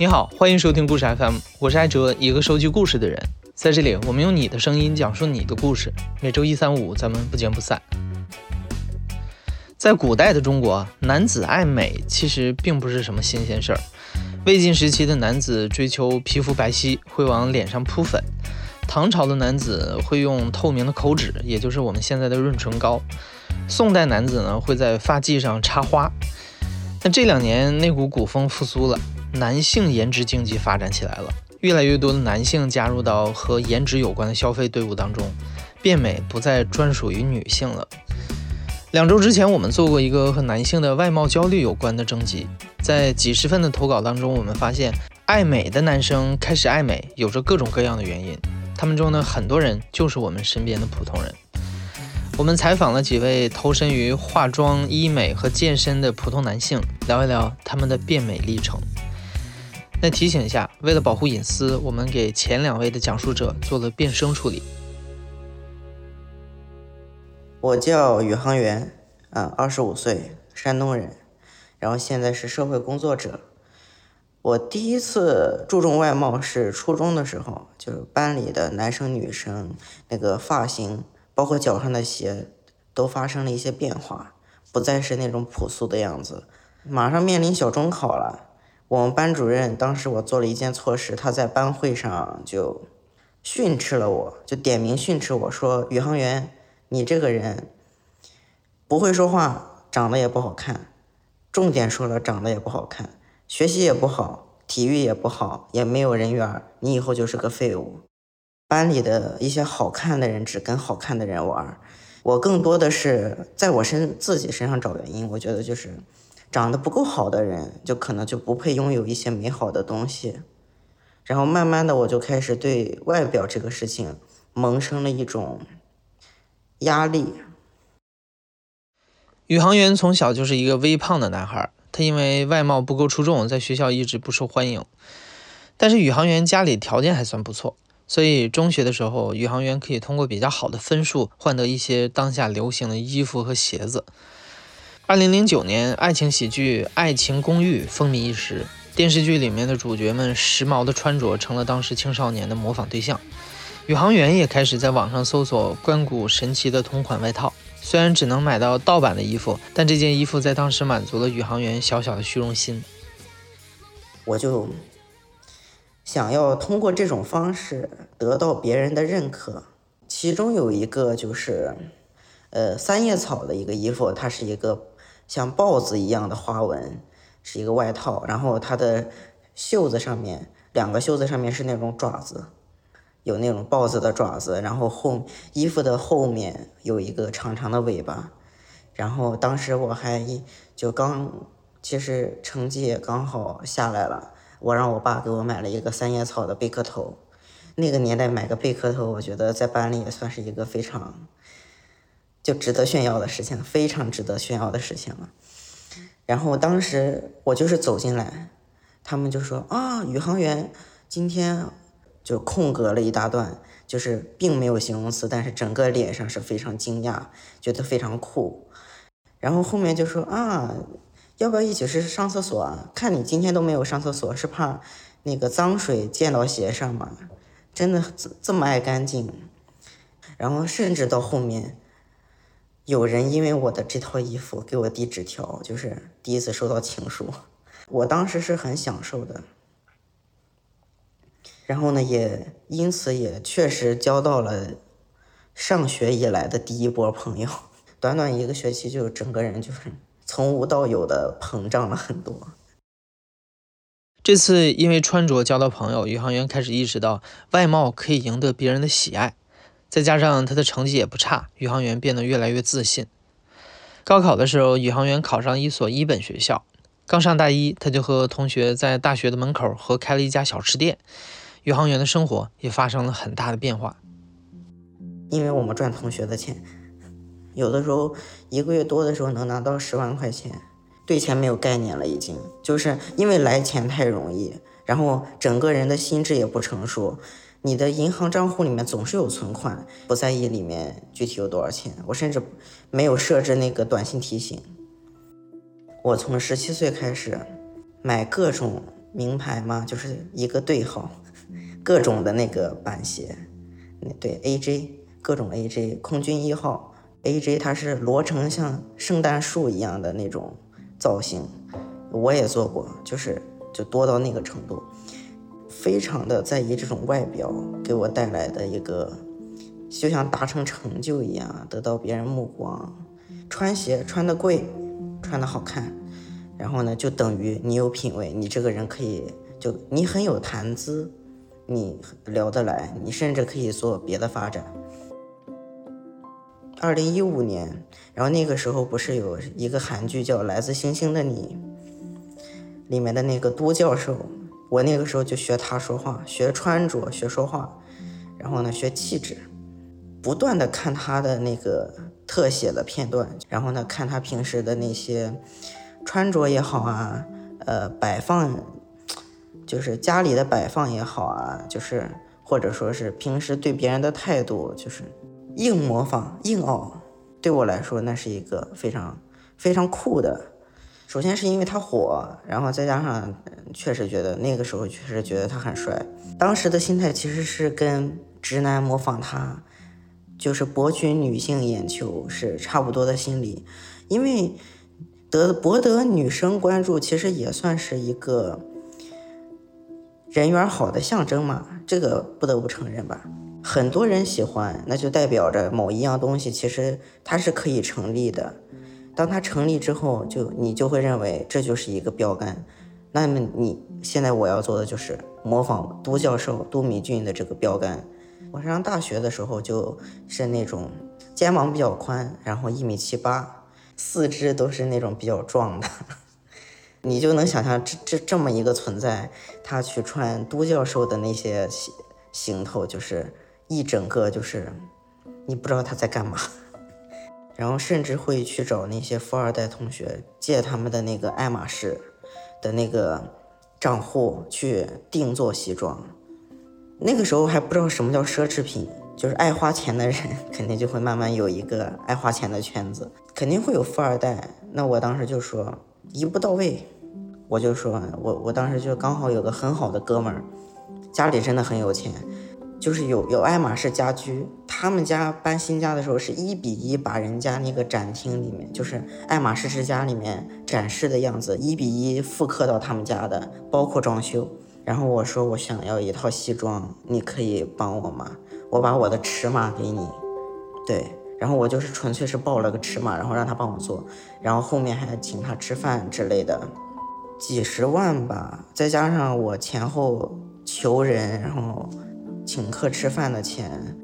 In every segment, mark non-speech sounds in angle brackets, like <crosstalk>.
你好，欢迎收听故事 FM，我是艾哲，一个收集故事的人。在这里，我们用你的声音讲述你的故事。每周一、三、五，咱们不见不散。在古代的中国，男子爱美其实并不是什么新鲜事儿。魏晋时期的男子追求皮肤白皙，会往脸上扑粉；唐朝的男子会用透明的口脂，也就是我们现在的润唇膏；宋代男子呢会在发髻上插花。那这两年那股古风复苏了。男性颜值经济发展起来了，越来越多的男性加入到和颜值有关的消费队伍当中，变美不再专属于女性了。两周之前，我们做过一个和男性的外貌焦虑有关的征集，在几十份的投稿当中，我们发现爱美的男生开始爱美，有着各种各样的原因。他们中呢，很多人就是我们身边的普通人。我们采访了几位投身于化妆、医美和健身的普通男性，聊一聊他们的变美历程。那提醒一下，为了保护隐私，我们给前两位的讲述者做了变声处理。我叫宇航员，啊，二十五岁，山东人，然后现在是社会工作者。我第一次注重外貌是初中的时候，就是班里的男生女生那个发型，包括脚上的鞋，都发生了一些变化，不再是那种朴素的样子。马上面临小中考了。我们班主任当时我做了一件错事，他在班会上就训斥了我，就点名训斥我说：“宇航员，你这个人不会说话，长得也不好看，重点说了，长得也不好看，学习也不好，体育也不好，也没有人缘，你以后就是个废物。班里的一些好看的人只跟好看的人玩，我更多的是在我身自己身上找原因，我觉得就是。”长得不够好的人，就可能就不配拥有一些美好的东西。然后慢慢的，我就开始对外表这个事情萌生了一种压力。宇航员从小就是一个微胖的男孩，他因为外貌不够出众，在学校一直不受欢迎。但是宇航员家里条件还算不错，所以中学的时候，宇航员可以通过比较好的分数换得一些当下流行的衣服和鞋子。二零零九年，爱情喜剧《爱情公寓》风靡一时，电视剧里面的主角们时髦的穿着成了当时青少年的模仿对象。宇航员也开始在网上搜索关谷神奇的同款外套，虽然只能买到盗版的衣服，但这件衣服在当时满足了宇航员小小的虚荣心。我就想要通过这种方式得到别人的认可，其中有一个就是，呃，三叶草的一个衣服，它是一个。像豹子一样的花纹，是一个外套，然后它的袖子上面两个袖子上面是那种爪子，有那种豹子的爪子，然后后衣服的后面有一个长长的尾巴，然后当时我还就刚，其实成绩也刚好下来了，我让我爸给我买了一个三叶草的贝壳头，那个年代买个贝壳头，我觉得在班里也算是一个非常。就值得炫耀的事情，非常值得炫耀的事情了。然后当时我就是走进来，他们就说啊，宇航员今天就空格了一大段，就是并没有形容词，但是整个脸上是非常惊讶，觉得非常酷。然后后面就说啊，要不要一起去上厕所啊？看你今天都没有上厕所，是怕那个脏水溅到鞋上吗？真的这这么爱干净？然后甚至到后面。有人因为我的这套衣服给我递纸条，就是第一次收到情书，我当时是很享受的。然后呢，也因此也确实交到了上学以来的第一波朋友。短短一个学期，就整个人就是从无到有的膨胀了很多。这次因为穿着交到朋友，宇航员开始意识到外貌可以赢得别人的喜爱。再加上他的成绩也不差，宇航员变得越来越自信。高考的时候，宇航员考上一所一本学校。刚上大一，他就和同学在大学的门口合开了一家小吃店。宇航员的生活也发生了很大的变化。因为我们赚同学的钱，有的时候一个月多的时候能拿到十万块钱，对钱没有概念了，已经就是因为来钱太容易，然后整个人的心智也不成熟。你的银行账户里面总是有存款，不在意里面具体有多少钱。我甚至没有设置那个短信提醒。我从十七岁开始买各种名牌嘛，就是一个对号，各种的那个板鞋，对 AJ 各种 AJ 空军一号 AJ 它是摞成像圣诞树一样的那种造型，我也做过，就是就多到那个程度，非常的在意这种外表给我带来的一个，就像达成成就一样，得到别人目光，穿鞋穿的贵，穿的好看。然后呢，就等于你有品位，你这个人可以就你很有谈资，你聊得来，你甚至可以做别的发展。二零一五年，然后那个时候不是有一个韩剧叫《来自星星的你》，里面的那个都教授，我那个时候就学他说话，学穿着，学说话，然后呢学气质，不断的看他的那个特写的片段，然后呢看他平时的那些。穿着也好啊，呃，摆放，就是家里的摆放也好啊，就是或者说是平时对别人的态度，就是硬模仿、硬凹，对我来说那是一个非常非常酷的。首先是因为他火，然后再加上确实觉得那个时候确实觉得他很帅。当时的心态其实是跟直男模仿他，就是博取女性眼球是差不多的心理，因为。得博得女生关注，其实也算是一个人缘好的象征嘛，这个不得不承认吧。很多人喜欢，那就代表着某一样东西其实它是可以成立的。当它成立之后，就你就会认为这就是一个标杆。那么你现在我要做的就是模仿都教授都敏俊的这个标杆。我上大学的时候就是那种肩膀比较宽，然后一米七八。四肢都是那种比较壮的，<laughs> 你就能想象这这这么一个存在，他去穿都教授的那些行行头，就是一整个就是你不知道他在干嘛，然后甚至会去找那些富二代同学借他们的那个爱马仕的那个账户去定做西装，那个时候还不知道什么叫奢侈品。就是爱花钱的人，肯定就会慢慢有一个爱花钱的圈子，肯定会有富二代。那我当时就说一步到位，我就说我我当时就刚好有个很好的哥们儿，家里真的很有钱，就是有有爱马仕家居，他们家搬新家的时候是一比一把人家那个展厅里面，就是爱马仕之家里面展示的样子，一比一复刻到他们家的，包括装修。然后我说我想要一套西装，你可以帮我吗？我把我的尺码给你，对，然后我就是纯粹是报了个尺码，然后让他帮我做，然后后面还请他吃饭之类的，几十万吧，再加上我前后求人，然后请客吃饭的钱。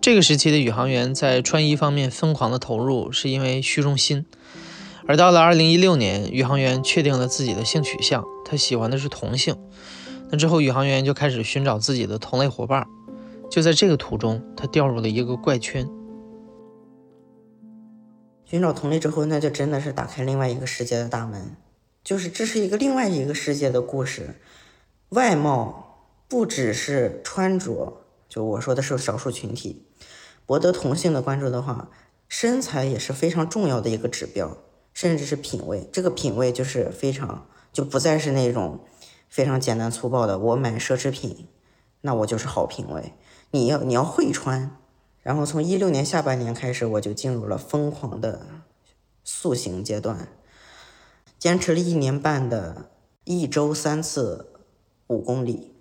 这个时期的宇航员在穿衣方面疯狂的投入，是因为虚荣心。而到了二零一六年，宇航员确定了自己的性取向，他喜欢的是同性。那之后，宇航员就开始寻找自己的同类伙伴。就在这个途中，他掉入了一个怪圈。寻找同类之后，那就真的是打开另外一个世界的大门。就是这是一个另外一个世界的故事。外貌不只是穿着，就我说的是少数群体。博得同性的关注的话，身材也是非常重要的一个指标，甚至是品味。这个品味就是非常，就不再是那种。非常简单粗暴的，我买奢侈品，那我就是好品味。你要你要会穿，然后从一六年下半年开始，我就进入了疯狂的塑形阶段，坚持了一年半的一周三次五公里，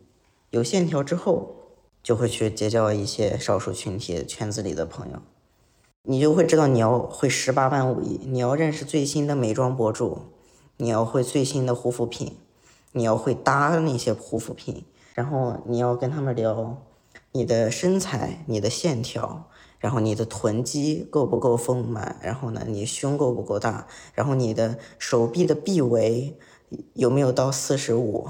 有线条之后，就会去结交一些少数群体圈子里的朋友，你就会知道你要会十八般武艺，你要认识最新的美妆博主，你要会最新的护肤品。你要会搭那些护肤品，然后你要跟他们聊你的身材、你的线条，然后你的臀肌够不够丰满，然后呢，你胸够不够大，然后你的手臂的臂围有没有到四十五，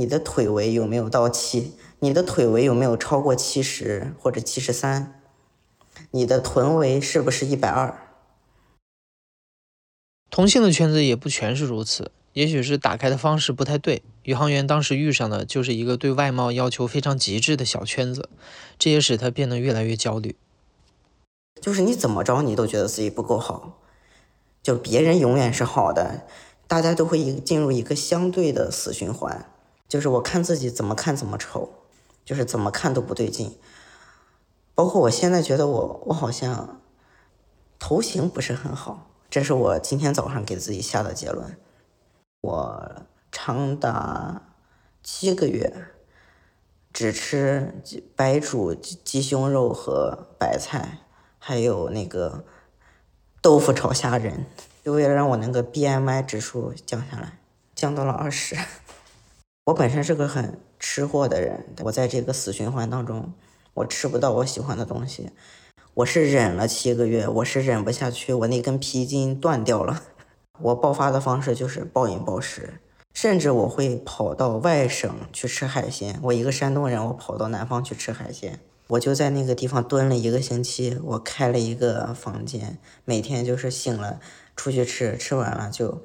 你的腿围有没有到七，你的腿围有没有超过七十或者七十三，你的臀围是不是一百二？同性的圈子也不全是如此。也许是打开的方式不太对，宇航员当时遇上的就是一个对外貌要求非常极致的小圈子，这也使他变得越来越焦虑。就是你怎么着，你都觉得自己不够好，就别人永远是好的，大家都会一进入一个相对的死循环，就是我看自己怎么看怎么丑，就是怎么看都不对劲。包括我现在觉得我我好像头型不是很好，这是我今天早上给自己下的结论。我长达七个月只吃白煮鸡胸肉和白菜，还有那个豆腐炒虾仁，就为了让我那个 BMI 指数降下来，降到了二十。我本身是个很吃货的人，我在这个死循环当中。我吃不到我喜欢的东西，我是忍了七个月，我是忍不下去，我那根皮筋断掉了。我爆发的方式就是暴饮暴食，甚至我会跑到外省去吃海鲜。我一个山东人，我跑到南方去吃海鲜，我就在那个地方蹲了一个星期。我开了一个房间，每天就是醒了出去吃，吃完了就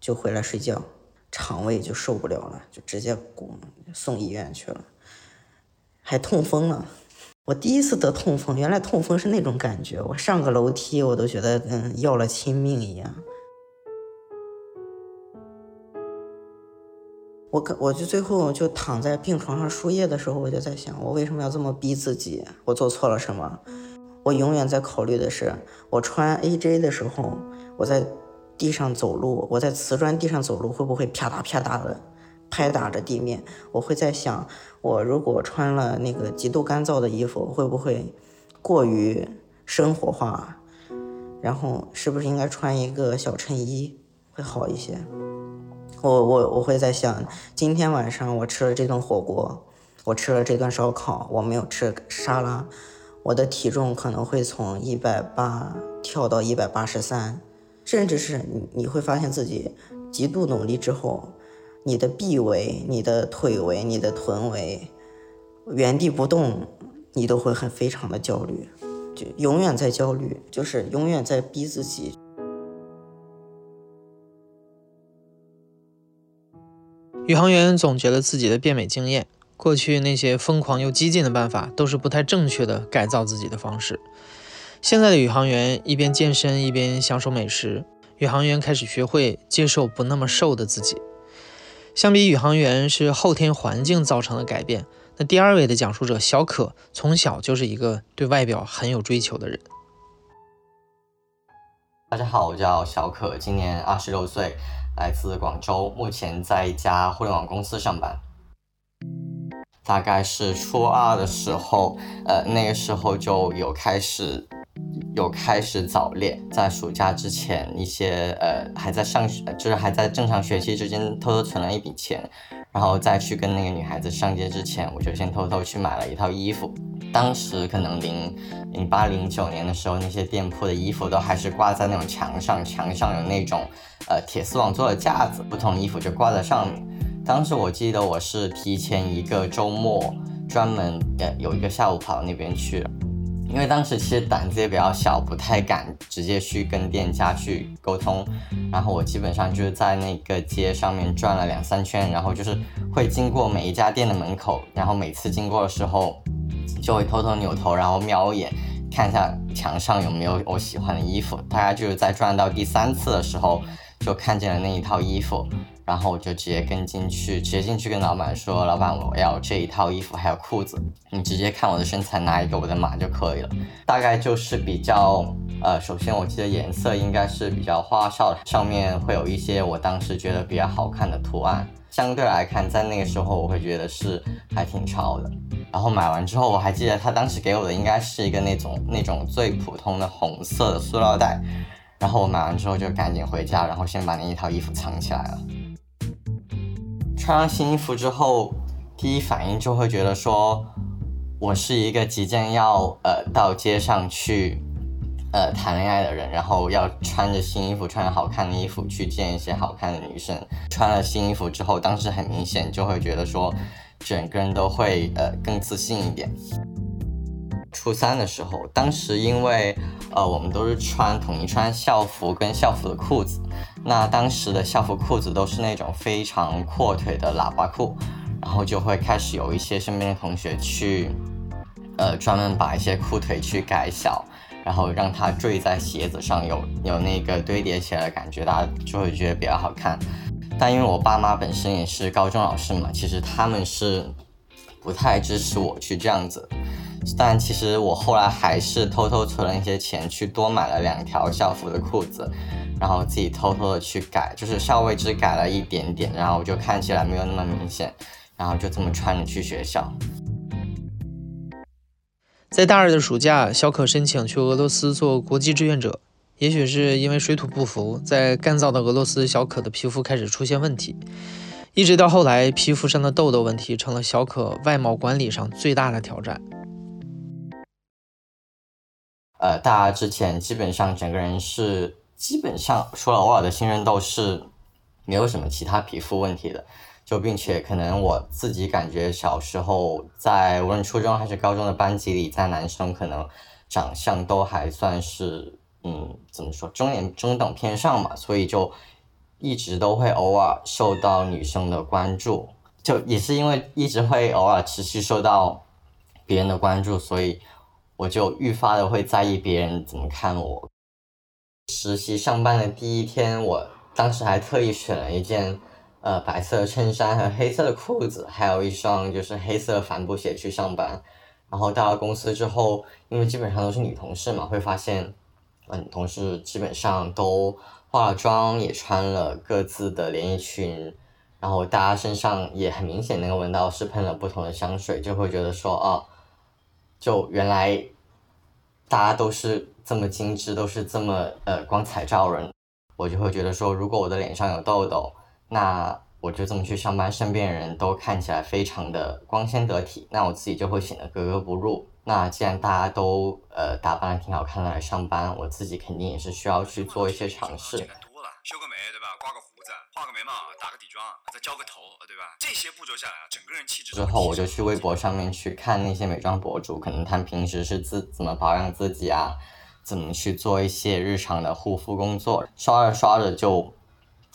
就回来睡觉，肠胃就受不了了，就直接送医院去了。还痛风了，我第一次得痛风，原来痛风是那种感觉，我上个楼梯我都觉得跟要了亲命一样。我可我就最后就躺在病床上输液的时候，我就在想，我为什么要这么逼自己？我做错了什么？我永远在考虑的是，我穿 AJ 的时候，我在地上走路，我在瓷砖地上走路，会不会啪嗒啪嗒的？拍打着地面，我会在想，我如果穿了那个极度干燥的衣服，会不会过于生活化？然后是不是应该穿一个小衬衣会好一些？我我我会在想，今天晚上我吃了这顿火锅，我吃了这顿烧烤，我没有吃沙拉，我的体重可能会从一百八跳到一百八十三，甚至是你你会发现自己极度努力之后。你的臂围、你的腿围、你的臀围，原地不动，你都会很非常的焦虑，就永远在焦虑，就是永远在逼自己。宇航员总结了自己的变美经验，过去那些疯狂又激进的办法都是不太正确的改造自己的方式。现在的宇航员一边健身一边享受美食，宇航员开始学会接受不那么瘦的自己。相比宇航员是后天环境造成的改变，那第二位的讲述者小可从小就是一个对外表很有追求的人。大家好，我叫小可，今年二十六岁，来自广州，目前在一家互联网公司上班。大概是初二的时候，呃，那个时候就有开始。有开始早恋，在暑假之前，一些呃还在上学，就是还在正常学期之间偷偷存了一笔钱，然后再去跟那个女孩子上街之前，我就先偷偷去买了一套衣服。当时可能零零八零九年的时候，那些店铺的衣服都还是挂在那种墙上，墙上有那种呃铁丝网做的架子，不同衣服就挂在上面。当时我记得我是提前一个周末，专门呃有一个下午跑到那边去了。因为当时其实胆子也比较小，不太敢直接去跟店家去沟通。然后我基本上就是在那个街上面转了两三圈，然后就是会经过每一家店的门口，然后每次经过的时候，就会偷偷扭头，然后瞄一眼，看一下墙上有没有我喜欢的衣服。大概就是在转到第三次的时候，就看见了那一套衣服。然后我就直接跟进去，直接进去跟老板说：“老板，我要这一套衣服还有裤子，你直接看我的身材拿一个我的码就可以了。”大概就是比较，呃，首先我记得颜色应该是比较花哨，上面会有一些我当时觉得比较好看的图案。相对来看，在那个时候我会觉得是还挺潮的。然后买完之后，我还记得他当时给我的应该是一个那种那种最普通的红色的塑料袋。然后我买完之后就赶紧回家，然后先把那一套衣服藏起来了。穿上新衣服之后，第一反应就会觉得说，我是一个即将要呃到街上去呃谈恋爱的人，然后要穿着新衣服，穿着好看的衣服去见一些好看的女生。穿了新衣服之后，当时很明显就会觉得说，整个人都会呃更自信一点。初三的时候，当时因为呃我们都是穿统一穿校服跟校服的裤子，那当时的校服裤子都是那种非常阔腿的喇叭裤，然后就会开始有一些身边的同学去，呃专门把一些裤腿去改小，然后让它坠在鞋子上，有有那个堆叠起来的感觉，大家就会觉得比较好看。但因为我爸妈本身也是高中老师嘛，其实他们是不太支持我去这样子。但其实我后来还是偷偷存了一些钱，去多买了两条校服的裤子，然后自己偷偷的去改，就是稍微只改了一点点，然后我就看起来没有那么明显，然后就这么穿着去学校。在大二的暑假，小可申请去俄罗斯做国际志愿者。也许是因为水土不服，在干燥的俄罗斯，小可的皮肤开始出现问题，一直到后来，皮肤上的痘痘问题成了小可外貌管理上最大的挑战。呃，大家之前，基本上整个人是基本上除了偶尔的新生痘，是没有什么其他皮肤问题的。就并且可能我自己感觉小时候在无论初中还是高中的班级里，在男生可能长相都还算是嗯怎么说中年中等偏上嘛，所以就一直都会偶尔受到女生的关注，就也是因为一直会偶尔持续受到别人的关注，所以我就愈发的会在意别人怎么看我。实习上班的第一天，我当时还特意选了一件。呃，白色衬衫和黑色的裤子，还有一双就是黑色帆布鞋去上班。然后到了公司之后，因为基本上都是女同事嘛，会发现，嗯，同事基本上都化了妆，也穿了各自的连衣裙，然后大家身上也很明显能够闻到是喷了不同的香水，就会觉得说，哦，就原来大家都是这么精致，都是这么呃光彩照人。我就会觉得说，如果我的脸上有痘痘。那我就这么去上班，身边人都看起来非常的光鲜得体，那我自己就会显得格格不入。那既然大家都呃打扮的挺好看的来上班，我自己肯定也是需要去做一些尝试。多了，修个眉对吧？刮个胡子，画个眉毛，打个底妆，再浇个头，对吧？这些步骤下来啊，整个人气质。之后我就去微博上面去看那些美妆博主，可能他们平时是自怎么保养自己啊，怎么去做一些日常的护肤工作，刷着刷着就。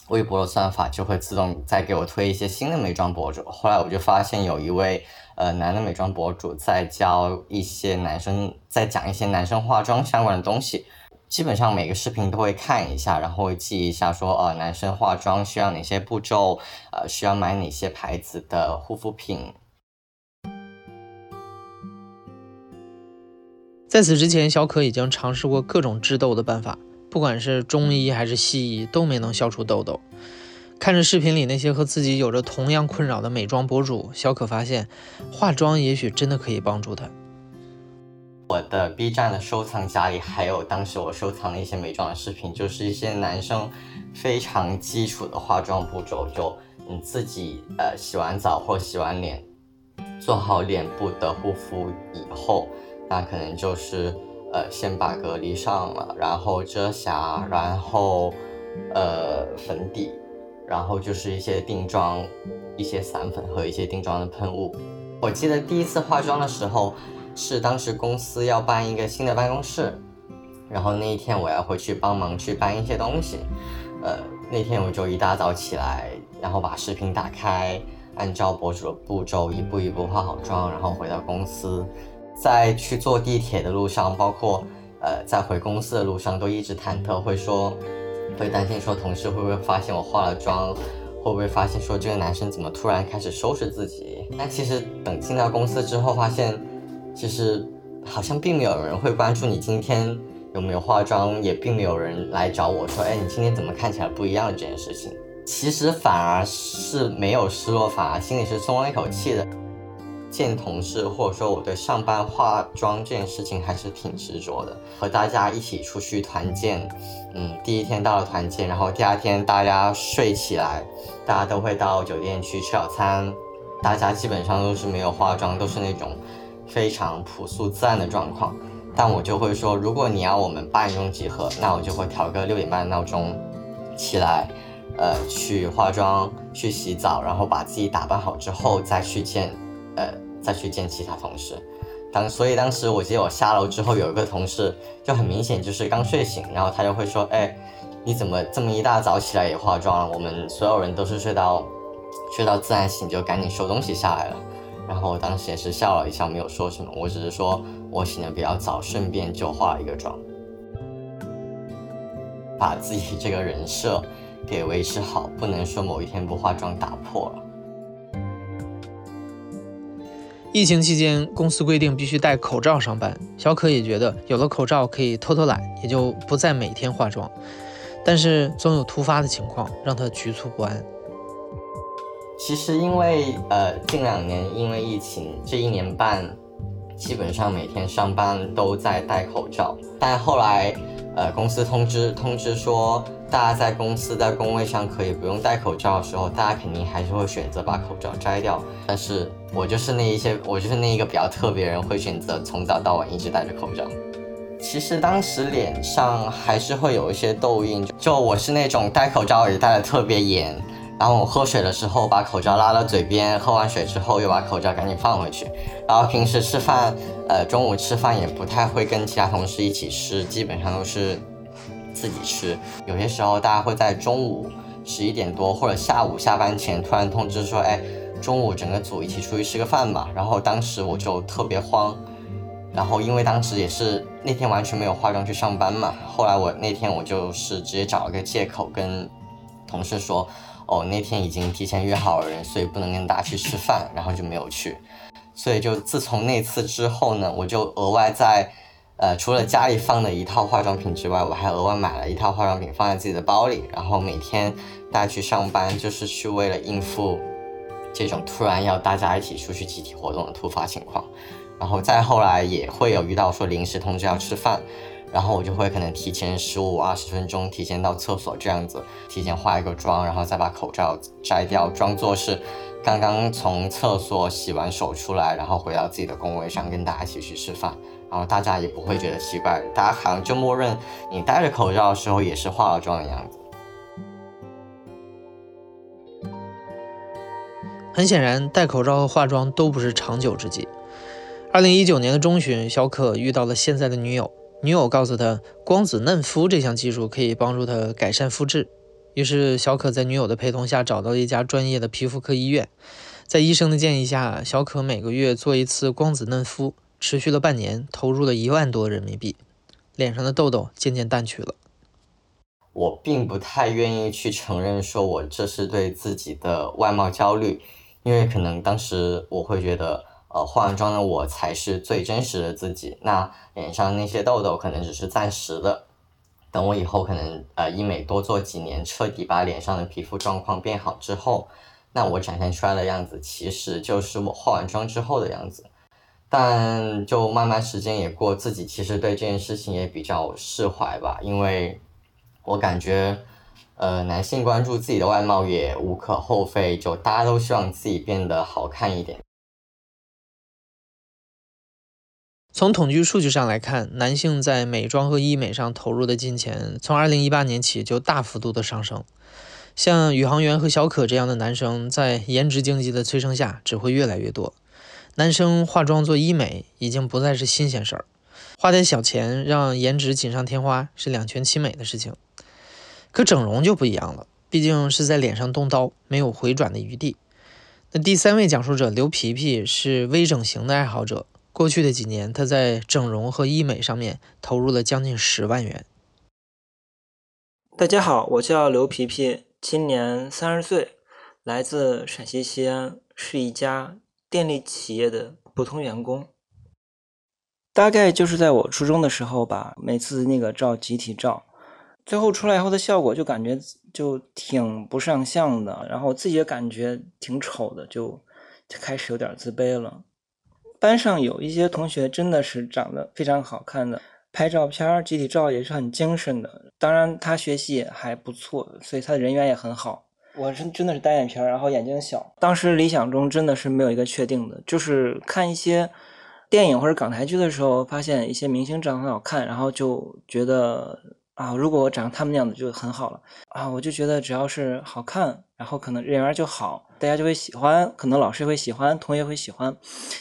微博的算法就会自动再给我推一些新的美妆博主。后来我就发现有一位呃男的美妆博主在教一些男生，在讲一些男生化妆相关的东西。基本上每个视频都会看一下，然后会记一下说呃男生化妆需要哪些步骤，呃需要买哪些牌子的护肤品。在此之前，小可已经尝试过各种治痘的办法。不管是中医还是西医，都没能消除痘痘。看着视频里那些和自己有着同样困扰的美妆博主，小可发现，化妆也许真的可以帮助他。我的 B 站的收藏夹里还有当时我收藏的一些美妆的视频，就是一些男生非常基础的化妆步骤，就你自己呃洗完澡或洗完脸，做好脸部的护肤以后，那可能就是。呃，先把隔离上了，然后遮瑕，然后呃粉底，然后就是一些定妆，一些散粉和一些定妆的喷雾。我记得第一次化妆的时候，是当时公司要搬一个新的办公室，然后那一天我要回去帮忙去搬一些东西。呃，那天我就一大早起来，然后把视频打开，按照博主的步骤一步一步化好妆，然后回到公司。在去坐地铁的路上，包括呃在回公司的路上，都一直忐忑，会说会担心说同事会不会发现我化了妆，会不会发现说这个男生怎么突然开始收拾自己？但其实等进到公司之后，发现其实好像并没有人会关注你今天有没有化妆，也并没有人来找我说，哎，你今天怎么看起来不一样这件事情。其实反而是没有失落，反而心里是松了一口气的。见同事，或者说我对上班化妆这件事情还是挺执着的。和大家一起出去团建，嗯，第一天到了团建，然后第二天大家睡起来，大家都会到酒店去吃早餐。大家基本上都是没有化妆，都是那种非常朴素自然的状况。但我就会说，如果你要我们八点钟集合，那我就会调个六点半的闹钟起来，呃，去化妆，去洗澡，然后把自己打扮好之后再去见，呃。再去见其他同事，当所以当时我记得我下楼之后有一个同事就很明显就是刚睡醒，然后他就会说，哎，你怎么这么一大早起来也化妆了？我们所有人都是睡到睡到自然醒就赶紧收东西下来了。然后我当时也是笑了一笑，没有说什么，我只是说我醒的比较早，顺便就化了一个妆，把自己这个人设给维持好，不能说某一天不化妆打破了。疫情期间，公司规定必须戴口罩上班，小可也觉得有了口罩可以偷偷懒，也就不再每天化妆。但是总有突发的情况让他局促不安。其实因为呃近两年因为疫情，这一年半基本上每天上班都在戴口罩，但后来呃公司通知通知说大家在公司在工位上可以不用戴口罩的时候，大家肯定还是会选择把口罩摘掉。但是我就是那一些我就是那一个比较特别人，会选择从早到晚一直戴着口罩。其实当时脸上还是会有一些痘印，就我是那种戴口罩也戴的特别严。然后我喝水的时候把口罩拉到嘴边，喝完水之后又把口罩赶紧放回去。然后平时吃饭，呃，中午吃饭也不太会跟其他同事一起吃，基本上都是自己吃。有些时候大家会在中午十一点多或者下午下班前突然通知说，哎，中午整个组一起出去吃个饭吧。然后当时我就特别慌，然后因为当时也是那天完全没有化妆去上班嘛。后来我那天我就是直接找了个借口跟同事说。哦，那天已经提前约好了人，所以不能跟大家去吃饭，然后就没有去。所以就自从那次之后呢，我就额外在，呃，除了家里放的一套化妆品之外，我还额外买了一套化妆品放在自己的包里，然后每天带去上班，就是去为了应付这种突然要大家一起出去集体活动的突发情况。然后再后来也会有遇到说临时通知要吃饭。然后我就会可能提前十五二十分钟提前到厕所这样子，提前化一个妆，然后再把口罩摘掉，装作是刚刚从厕所洗完手出来，然后回到自己的工位上跟大家一起去吃饭，然后大家也不会觉得奇怪，大家好像就默认你戴着口罩的时候也是化了妆的样子。很显然，戴口罩和化妆都不是长久之计。二零一九年的中旬，小可遇到了现在的女友。女友告诉他，光子嫩肤这项技术可以帮助他改善肤质。于是，小可在女友的陪同下找到一家专业的皮肤科医院。在医生的建议下，小可每个月做一次光子嫩肤，持续了半年，投入了一万多人民币，脸上的痘痘渐渐淡去了。我并不太愿意去承认说我这是对自己的外貌焦虑，因为可能当时我会觉得。呃，化完妆的我才是最真实的自己。那脸上那些痘痘可能只是暂时的，等我以后可能呃医美多做几年，彻底把脸上的皮肤状况变好之后，那我展现出来的样子其实就是我化完妆之后的样子。但就慢慢时间也过，自己其实对这件事情也比较释怀吧，因为我感觉呃男性关注自己的外貌也无可厚非，就大家都希望自己变得好看一点。从统计数据上来看，男性在美妆和医美上投入的金钱，从2018年起就大幅度的上升。像宇航员和小可这样的男生，在颜值经济的催生下，只会越来越多。男生化妆做医美已经不再是新鲜事儿，花点小钱让颜值锦上添花是两全其美的事情。可整容就不一样了，毕竟是在脸上动刀，没有回转的余地。那第三位讲述者刘皮皮是微整形的爱好者。过去的几年，他在整容和医美上面投入了将近十万元。大家好，我叫刘皮皮，今年三十岁，来自陕西西安，是一家电力企业的普通员工。大概就是在我初中的时候吧，每次那个照集体照，最后出来以后的效果就感觉就挺不上相的，然后自己也感觉挺丑的，就就开始有点自卑了。班上有一些同学真的是长得非常好看的，拍照片集体照也是很精神的。当然他学习也还不错，所以他的人缘也很好。我是真的是单眼皮儿，然后眼睛小。当时理想中真的是没有一个确定的，就是看一些电影或者港台剧的时候，发现一些明星长得很好看，然后就觉得啊，如果我长他们那样子就很好了啊，我就觉得只要是好看，然后可能人缘就好。大家就会喜欢，可能老师会喜欢，同学会喜欢，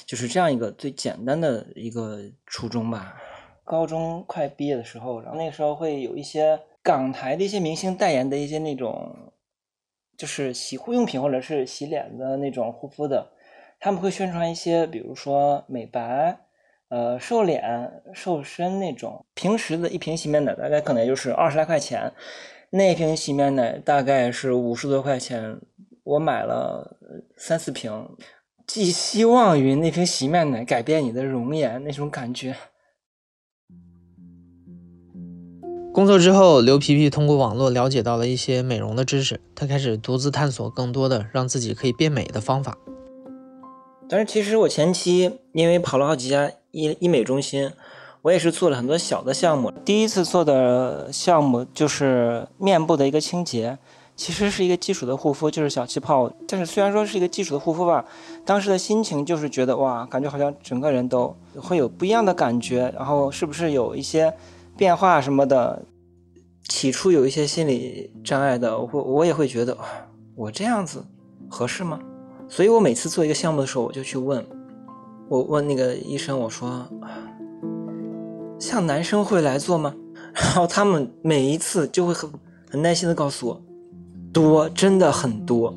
就是这样一个最简单的一个初衷吧。高中快毕业的时候，然后那个时候会有一些港台的一些明星代言的一些那种，就是洗护用品或者是洗脸的那种护肤的，他们会宣传一些，比如说美白、呃瘦脸、瘦身那种。平时的一瓶洗面奶大概可能就是二十来块钱，那瓶洗面奶大概是五十多块钱，我买了三四瓶，寄希望于那瓶洗面奶改变你的容颜那种感觉。工作之后，刘皮皮通过网络了解到了一些美容的知识，他开始独自探索更多的让自己可以变美的方法。但是其实我前期因为跑了好几家医医美中心，我也是做了很多小的项目。第一次做的项目就是面部的一个清洁，其实是一个基础的护肤，就是小气泡。但是虽然说是一个基础的护肤吧，当时的心情就是觉得哇，感觉好像整个人都会有不一样的感觉，然后是不是有一些。变化什么的，起初有一些心理障碍的，我会我也会觉得，我这样子合适吗？所以我每次做一个项目的时候，我就去问，我问那个医生，我说，像男生会来做吗？然后他们每一次就会很很耐心的告诉我，多，真的很多，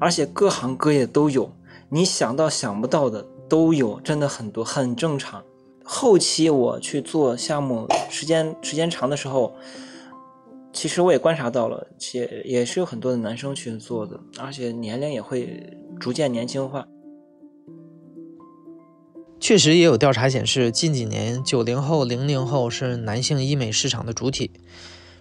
而且各行各业都有，你想到想不到的都有，真的很多，很正常。后期我去做项目，时间时间长的时候，其实我也观察到了，且也是有很多的男生去做的，而且年龄也会逐渐年轻化。确实也有调查显示，近几年九零后、零零后是男性医美市场的主体。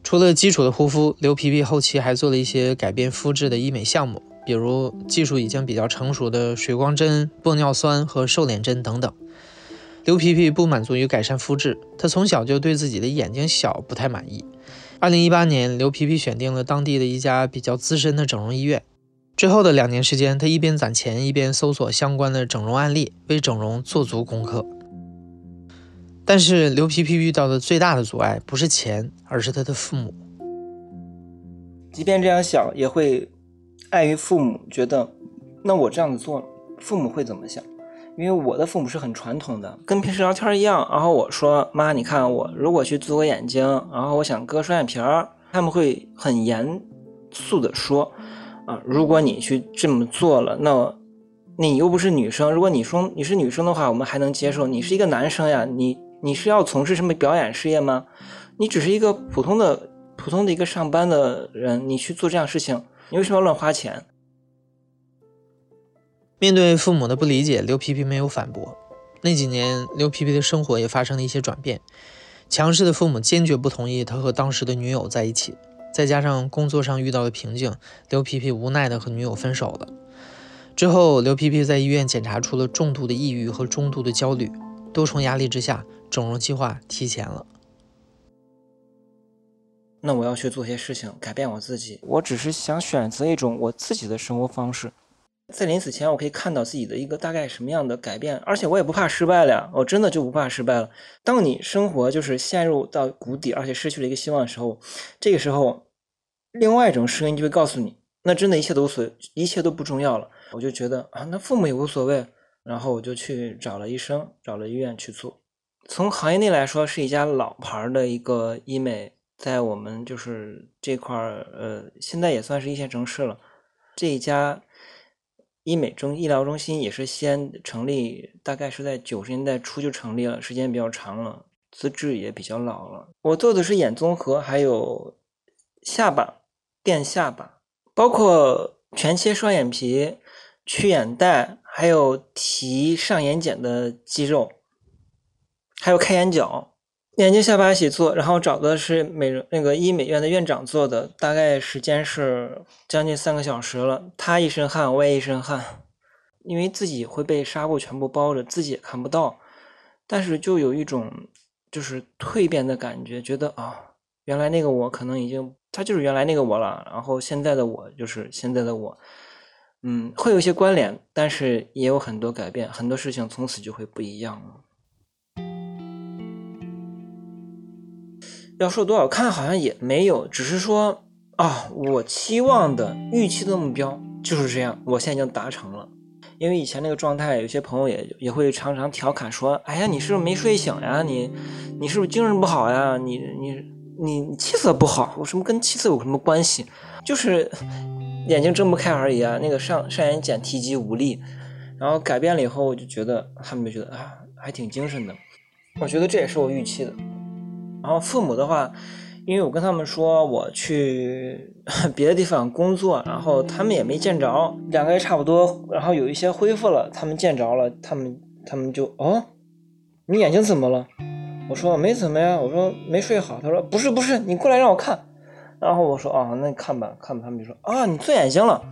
除了基础的护肤，刘皮皮后期还做了一些改变肤质的医美项目，比如技术已经比较成熟的水光针、玻尿酸和瘦脸针等等。刘皮皮不满足于改善肤质，他从小就对自己的眼睛小不太满意。二零一八年，刘皮皮选定了当地的一家比较资深的整容医院。之后的两年时间，他一边攒钱，一边搜索相关的整容案例，为整容做足功课。但是，刘皮皮遇到的最大的阻碍不是钱，而是他的父母。即便这样想，也会碍于父母觉得，那我这样子做，父母会怎么想？因为我的父母是很传统的，跟平时聊天一样。然后我说：“妈，你看我如果去做个眼睛，然后我想割双眼皮儿，他们会很严肃的说，啊，如果你去这么做了，那你又不是女生。如果你说你是女生的话，我们还能接受。你是一个男生呀，你你是要从事什么表演事业吗？你只是一个普通的普通的一个上班的人，你去做这样事情，你为什么要乱花钱？”面对父母的不理解，刘皮皮没有反驳。那几年，刘皮皮的生活也发生了一些转变。强势的父母坚决不同意他和当时的女友在一起，再加上工作上遇到了瓶颈，刘皮皮无奈的和女友分手了。之后，刘皮皮在医院检查出了重度的抑郁和中度的焦虑，多重压力之下，整容计划提前了。那我要去做些事情，改变我自己。我只是想选择一种我自己的生活方式。在临死前，我可以看到自己的一个大概什么样的改变，而且我也不怕失败了呀，我真的就不怕失败了。当你生活就是陷入到谷底，而且失去了一个希望的时候，这个时候，另外一种声音就会告诉你，那真的一切都所一切都不重要了。我就觉得啊，那父母也无所谓，然后我就去找了医生，找了医院去做。从行业内来说，是一家老牌的一个医美，在我们就是这块儿，呃，现在也算是一线城市了。这一家。医美中医疗中心也是先成立，大概是在九十年代初就成立了，时间比较长了，资质也比较老了。我做的是眼综合，还有下巴垫下巴，包括全切双眼皮、去眼袋，还有提上眼睑的肌肉，还有开眼角。眼睛下巴一起做，然后找的是美容那个医美院的院长做的，大概时间是将近三个小时了。他一身汗，我也一身汗，因为自己会被纱布全部包着，自己也看不到。但是就有一种就是蜕变的感觉，觉得啊，原来那个我可能已经，他就是原来那个我了。然后现在的我就是现在的我，嗯，会有一些关联，但是也有很多改变，很多事情从此就会不一样了。要说多少看好像也没有，只是说啊，我期望的预期的目标就是这样，我现在已经达成了。因为以前那个状态，有些朋友也也会常常调侃说：“哎呀，你是不是没睡醒呀？你你是不是精神不好呀？你你你气色不好，我什么跟气色有什么关系？就是 <laughs> 眼睛睁不开而已啊。那个上上眼睑提肌无力，然后改变了以后，我就觉得他们就觉得啊，还挺精神的。我觉得这也是我预期的。然后父母的话，因为我跟他们说我去 <laughs> 别的地方工作，然后他们也没见着，两个月差不多，然后有一些恢复了，他们见着了，他们他们就哦，你眼睛怎么了？我说没怎么呀，我说没睡好。他说不是不是，你过来让我看。然后我说啊，那你看吧看吧。他们就说啊，你做眼睛了。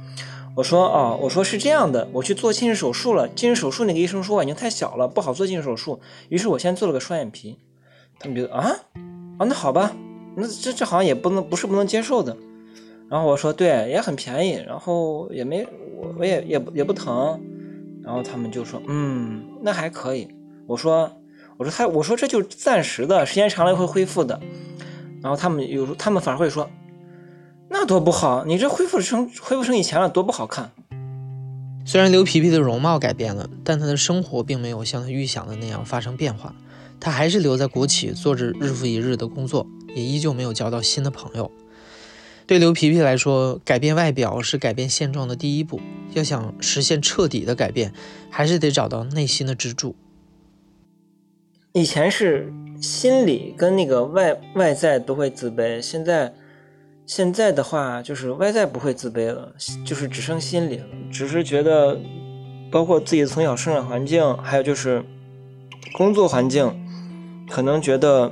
我说啊，我说是这样的，我去做近视手术了。近视手术那个医生说眼睛太小了，不好做近视手术。于是我先做了个双眼皮。他们觉得啊啊，那好吧，那这这好像也不能不是不能接受的。然后我说对，也很便宜，然后也没我我也也也不疼。然后他们就说嗯，那还可以。我说我说他我说这就是暂时的，时间长了会恢复的。然后他们有时候他们反而会说。那多不好！你这恢复成恢复成以前了，多不好看。虽然刘皮皮的容貌改变了，但他的生活并没有像他预想的那样发生变化。他还是留在国企做着日复一日的工作，也依旧没有交到新的朋友。对刘皮皮来说，改变外表是改变现状的第一步。要想实现彻底的改变，还是得找到内心的支柱。以前是心理跟那个外外在都会自卑，现在。现在的话，就是外在不会自卑了，就是只剩心理了。只是觉得，包括自己从小生长环境，还有就是工作环境，可能觉得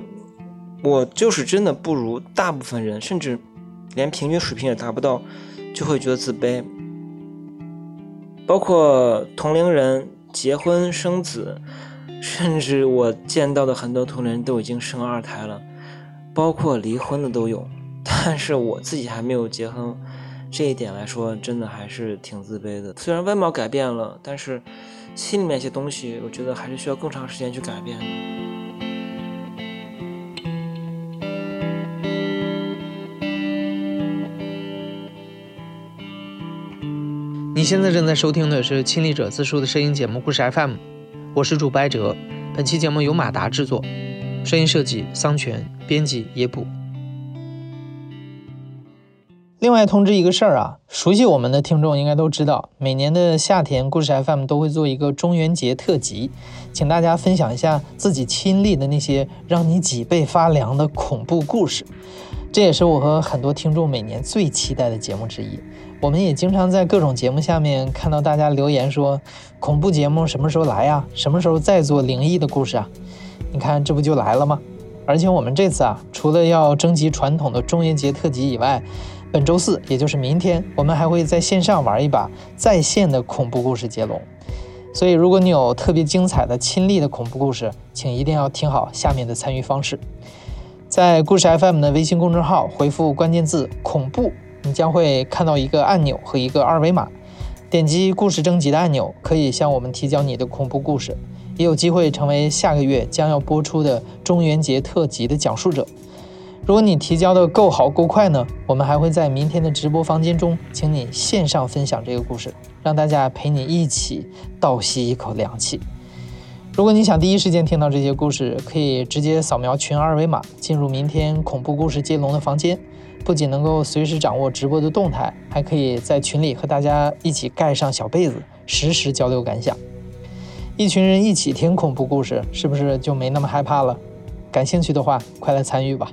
我就是真的不如大部分人，甚至连平均水平也达不到，就会觉得自卑。包括同龄人结婚生子，甚至我见到的很多同龄人都已经生二胎了，包括离婚的都有。但是我自己还没有结婚，这一点来说，真的还是挺自卑的。虽然外貌改变了，但是心里面一些东西，我觉得还是需要更长时间去改变的。现在正在收听的是《亲历者自述》的声音节目《故事 FM》，我是主播哲。本期节目由马达制作，声音设计桑泉，编辑野捕。另外通知一个事儿啊，熟悉我们的听众应该都知道，每年的夏天，故事 FM 都会做一个中元节特辑，请大家分享一下自己亲历的那些让你脊背发凉的恐怖故事。这也是我和很多听众每年最期待的节目之一。我们也经常在各种节目下面看到大家留言说，恐怖节目什么时候来呀？什么时候再做灵异的故事啊？你看这不就来了吗？而且我们这次啊，除了要征集传统的中元节特辑以外，本周四，也就是明天，我们还会在线上玩一把在线的恐怖故事接龙。所以，如果你有特别精彩的亲历的恐怖故事，请一定要听好下面的参与方式。在故事 FM 的微信公众号回复关键字“恐怖”，你将会看到一个按钮和一个二维码，点击故事征集的按钮，可以向我们提交你的恐怖故事，也有机会成为下个月将要播出的中元节特辑的讲述者。如果你提交的够好够快呢，我们还会在明天的直播房间中，请你线上分享这个故事，让大家陪你一起倒吸一口凉气。如果你想第一时间听到这些故事，可以直接扫描群二维码进入明天恐怖故事接龙的房间，不仅能够随时掌握直播的动态，还可以在群里和大家一起盖上小被子，实时交流感想。一群人一起听恐怖故事，是不是就没那么害怕了？感兴趣的话，快来参与吧！